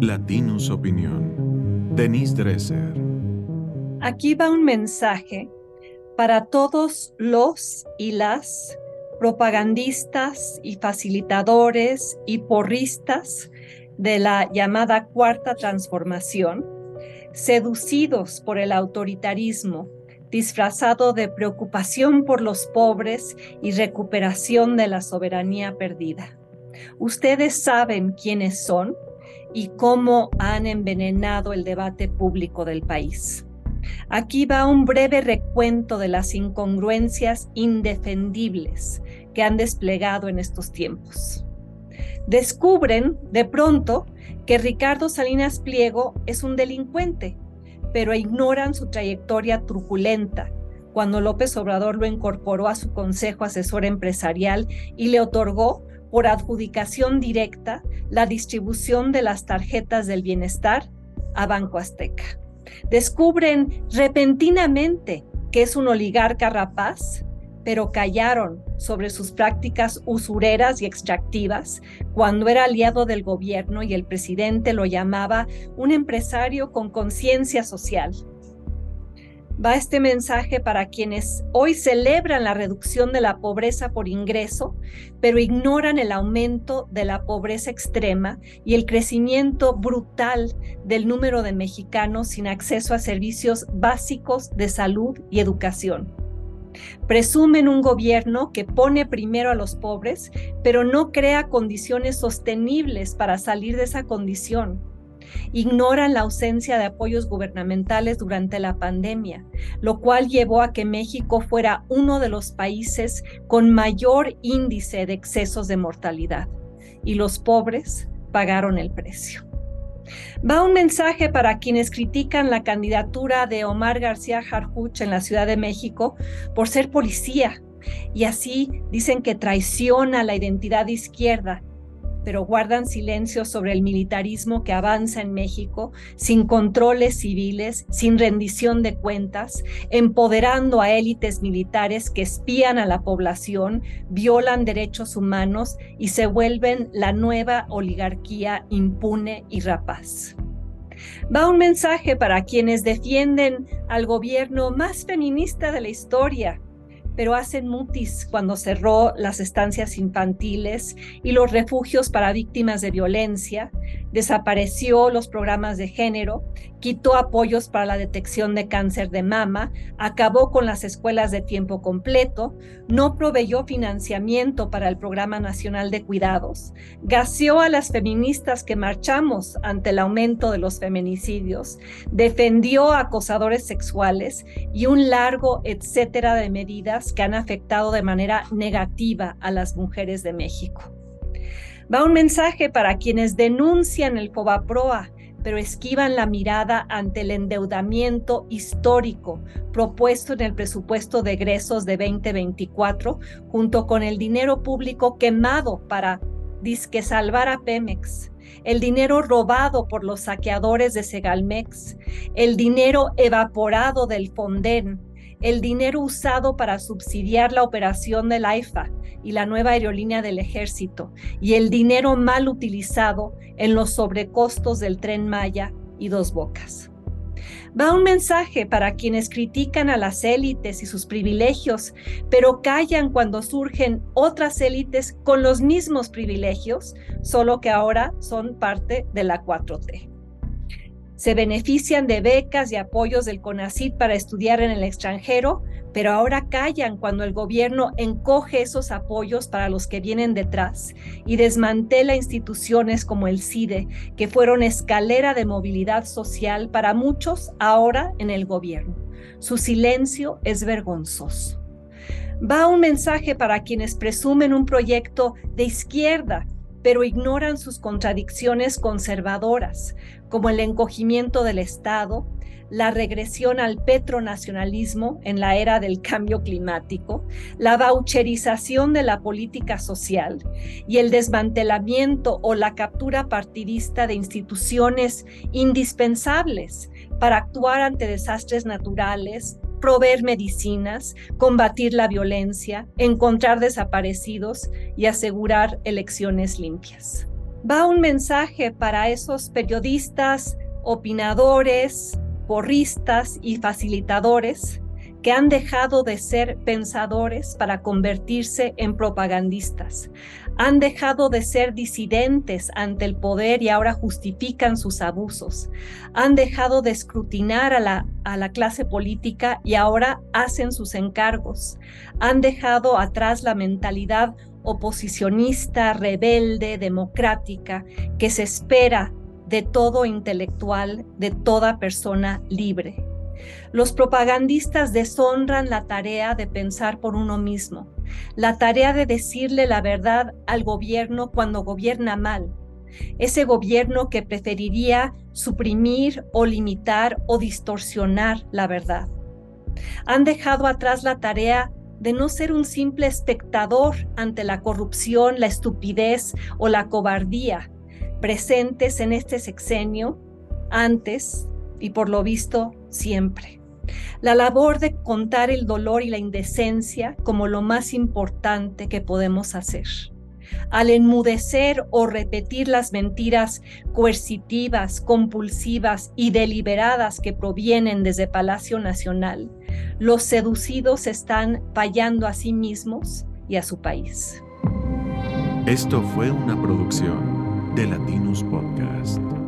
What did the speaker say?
Latinus Opinión. Denise Dresser. Aquí va un mensaje para todos los y las propagandistas y facilitadores y porristas de la llamada cuarta transformación, seducidos por el autoritarismo, disfrazado de preocupación por los pobres y recuperación de la soberanía perdida. Ustedes saben quiénes son y cómo han envenenado el debate público del país. Aquí va un breve recuento de las incongruencias indefendibles que han desplegado en estos tiempos. Descubren de pronto que Ricardo Salinas Pliego es un delincuente, pero ignoran su trayectoria truculenta cuando López Obrador lo incorporó a su consejo asesor empresarial y le otorgó por adjudicación directa la distribución de las tarjetas del bienestar a Banco Azteca. Descubren repentinamente que es un oligarca rapaz, pero callaron sobre sus prácticas usureras y extractivas cuando era aliado del gobierno y el presidente lo llamaba un empresario con conciencia social va este mensaje para quienes hoy celebran la reducción de la pobreza por ingreso, pero ignoran el aumento de la pobreza extrema y el crecimiento brutal del número de mexicanos sin acceso a servicios básicos de salud y educación. Presumen un gobierno que pone primero a los pobres, pero no crea condiciones sostenibles para salir de esa condición ignoran la ausencia de apoyos gubernamentales durante la pandemia, lo cual llevó a que México fuera uno de los países con mayor índice de excesos de mortalidad y los pobres pagaron el precio. Va un mensaje para quienes critican la candidatura de Omar García Harfuch en la Ciudad de México por ser policía y así dicen que traiciona la identidad izquierda pero guardan silencio sobre el militarismo que avanza en México sin controles civiles, sin rendición de cuentas, empoderando a élites militares que espían a la población, violan derechos humanos y se vuelven la nueva oligarquía impune y rapaz. Va un mensaje para quienes defienden al gobierno más feminista de la historia, pero hacen mutis cuando cerró las estancias infantiles y los refugios para víctimas de violencia, desapareció los programas de género, quitó apoyos para la detección de cáncer de mama, acabó con las escuelas de tiempo completo, no proveyó financiamiento para el Programa Nacional de Cuidados, gaseó a las feministas que marchamos ante el aumento de los feminicidios, defendió a acosadores sexuales y un largo etcétera de medidas que han afectado de manera negativa a las mujeres de México. Va un mensaje para quienes denuncian el Fobaproa, pero esquivan la mirada ante el endeudamiento histórico propuesto en el presupuesto de egresos de 2024, junto con el dinero público quemado para disque salvar a Pemex, el dinero robado por los saqueadores de Segalmex, el dinero evaporado del Fonden, el dinero usado para subsidiar la operación del AIFA y la nueva aerolínea del ejército, y el dinero mal utilizado en los sobrecostos del tren Maya y Dos Bocas. Va un mensaje para quienes critican a las élites y sus privilegios, pero callan cuando surgen otras élites con los mismos privilegios, solo que ahora son parte de la 4T se benefician de becas y apoyos del CONACIT para estudiar en el extranjero, pero ahora callan cuando el gobierno encoge esos apoyos para los que vienen detrás y desmantela instituciones como el CIDE, que fueron escalera de movilidad social para muchos ahora en el gobierno. Su silencio es vergonzoso. Va un mensaje para quienes presumen un proyecto de izquierda pero ignoran sus contradicciones conservadoras, como el encogimiento del Estado, la regresión al petronacionalismo en la era del cambio climático, la voucherización de la política social y el desmantelamiento o la captura partidista de instituciones indispensables para actuar ante desastres naturales, proveer medicinas, combatir la violencia, encontrar desaparecidos y asegurar elecciones limpias. Va un mensaje para esos periodistas, opinadores, porristas y facilitadores que han dejado de ser pensadores para convertirse en propagandistas. Han dejado de ser disidentes ante el poder y ahora justifican sus abusos. Han dejado de escrutinar a la, a la clase política y ahora hacen sus encargos. Han dejado atrás la mentalidad oposicionista, rebelde, democrática, que se espera de todo intelectual, de toda persona libre. Los propagandistas deshonran la tarea de pensar por uno mismo, la tarea de decirle la verdad al gobierno cuando gobierna mal, ese gobierno que preferiría suprimir o limitar o distorsionar la verdad. Han dejado atrás la tarea de no ser un simple espectador ante la corrupción, la estupidez o la cobardía presentes en este sexenio, antes y por lo visto siempre. La labor de contar el dolor y la indecencia como lo más importante que podemos hacer. Al enmudecer o repetir las mentiras coercitivas, compulsivas y deliberadas que provienen desde Palacio Nacional, los seducidos están fallando a sí mismos y a su país. Esto fue una producción de Latinus Podcast.